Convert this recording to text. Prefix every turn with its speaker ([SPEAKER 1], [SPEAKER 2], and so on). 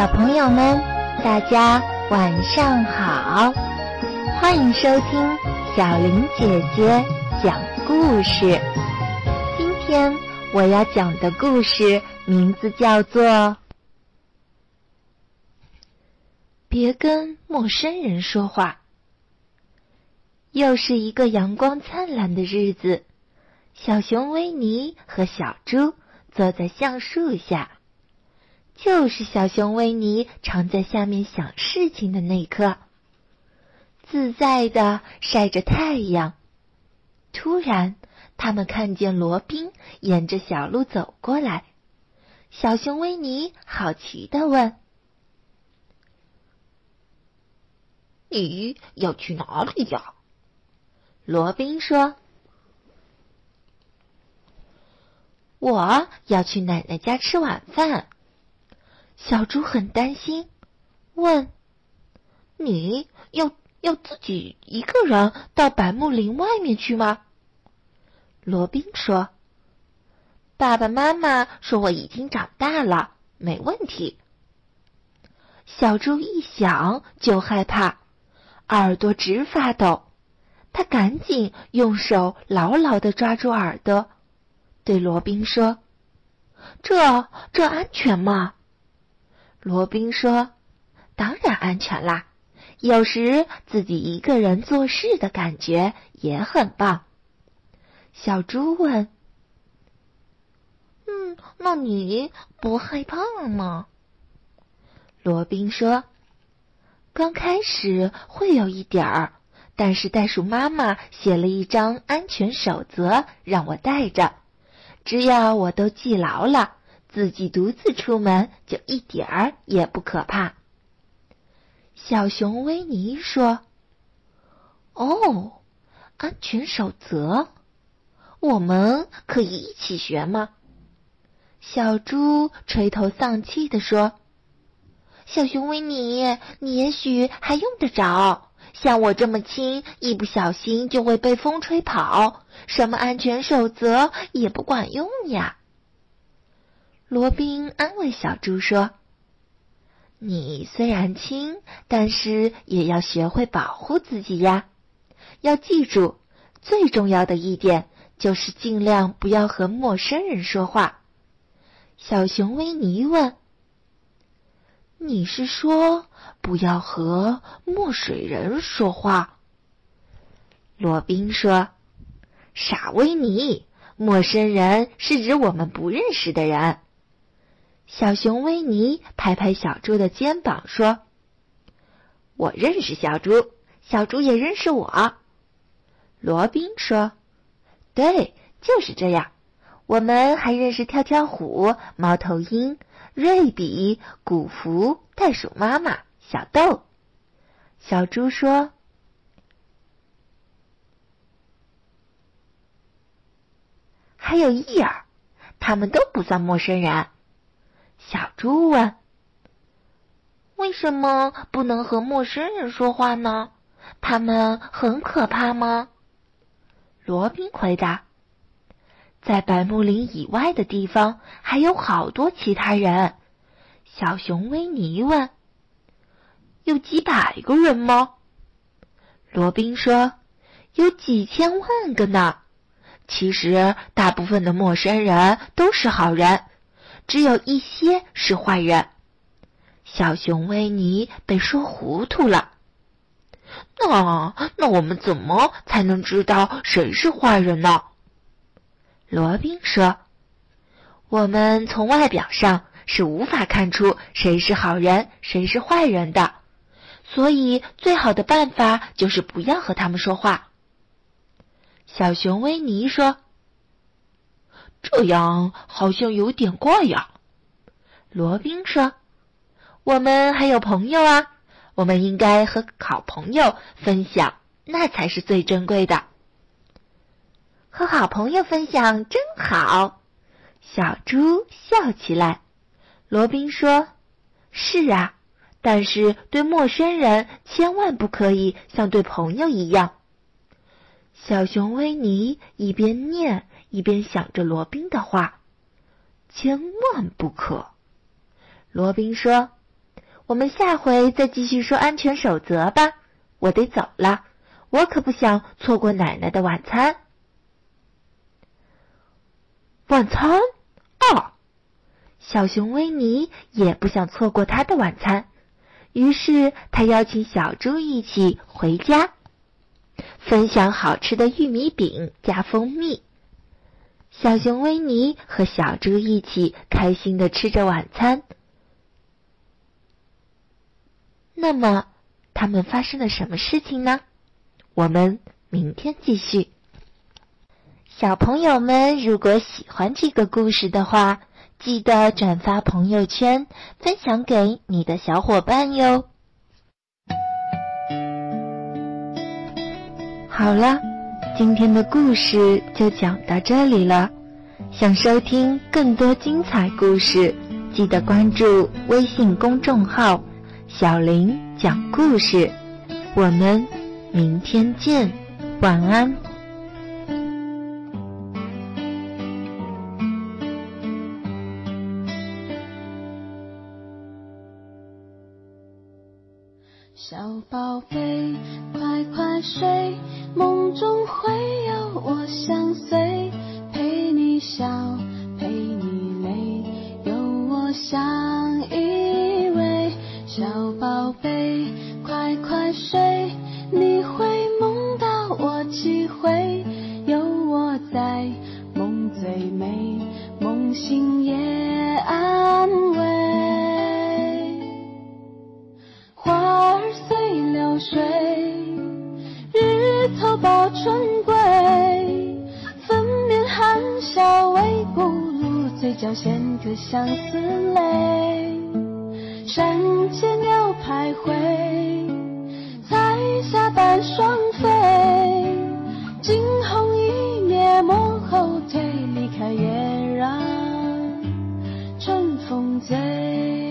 [SPEAKER 1] 小朋友们，大家晚上好！欢迎收听小林姐姐讲故事。今天我要讲的故事名字叫做《别跟陌生人说话》。又是一个阳光灿烂的日子，小熊维尼和小猪坐在橡树下。就是小熊维尼常在下面想事情的那刻，自在的晒着太阳。突然，他们看见罗宾沿着小路走过来。小熊维尼好奇的问：“
[SPEAKER 2] 你要去哪里呀？”
[SPEAKER 1] 罗宾说：“我要去奶奶家吃晚饭。”小猪很担心，问：“你要要自己一个人到百木林外面去吗？”罗宾说：“爸爸妈妈说我已经长大了，没问题。”小猪一想就害怕，耳朵直发抖，他赶紧用手牢牢的抓住耳朵，对罗宾说：“这这安全吗？”罗宾说：“当然安全啦，有时自己一个人做事的感觉也很棒。”小猪问：“嗯，那你不害怕吗？”罗宾说：“刚开始会有一点儿，但是袋鼠妈妈写了一张安全守则让我带着，只要我都记牢了。”自己独自出门就一点儿也不可怕。小熊维尼说：“哦，安全守则，我们可以一起学吗？”小猪垂头丧气地说：“小熊维尼，你也许还用得着，像我这么轻，一不小心就会被风吹跑，什么安全守则也不管用呀。”罗宾安慰小猪说：“你虽然轻，但是也要学会保护自己呀。要记住，最重要的一点就是尽量不要和陌生人说话。”小熊维尼问：“你是说不要和墨水人说话？”罗宾说：“傻维尼，陌生人是指我们不认识的人。”小熊维尼拍拍小猪的肩膀说：“我认识小猪，小猪也认识我。”罗宾说：“对，就是这样。我们还认识跳跳虎、猫头鹰、瑞比、古福、袋鼠妈妈、小豆。”小猪说：“还有伊尔，他们都不算陌生人。”小猪问：“为什么不能和陌生人说话呢？他们很可怕吗？”罗宾回答：“在百木林以外的地方还有好多其他人。”小熊维尼问：“有几百个人吗？”罗宾说：“有几千万个呢。其实，大部分的陌生人都是好人。”只有一些是坏人。小熊维尼被说糊涂了。那那我们怎么才能知道谁是坏人呢？罗宾说：“我们从外表上是无法看出谁是好人，谁是坏人的，所以最好的办法就是不要和他们说话。”小熊维尼说。
[SPEAKER 2] 这样好像有点怪呀，
[SPEAKER 1] 罗宾说：“我们还有朋友啊，我们应该和好朋友分享，那才是最珍贵的。和好朋友分享真好。”小猪笑起来。罗宾说：“是啊，但是对陌生人千万不可以像对朋友一样。”小熊维尼一边念。一边想着罗宾的话，千万不可。罗宾说：“我们下回再继续说安全守则吧。我得走了，我可不想错过奶奶的晚餐。
[SPEAKER 2] 晚餐啊！
[SPEAKER 1] 小熊维尼也不想错过他的晚餐，于是他邀请小猪一起回家，分享好吃的玉米饼加蜂蜜。小熊维尼和小猪一起开心的吃着晚餐。那么，他们发生了什么事情呢？我们明天继续。小朋友们，如果喜欢这个故事的话，记得转发朋友圈，分享给你的小伙伴哟。好了。今天的故事就讲到这里了。想收听更多精彩故事，记得关注微信公众号“小林讲故事”。我们明天见，晚安。
[SPEAKER 3] 小宝贝，快快睡，梦中会有我相随，陪你笑，陪你泪，有我相依偎。小宝贝，快快睡，角衔颗相思泪。山间鸟徘徊，彩霞伴双飞。惊鸿一瞥，莫后退，离开也让春风醉。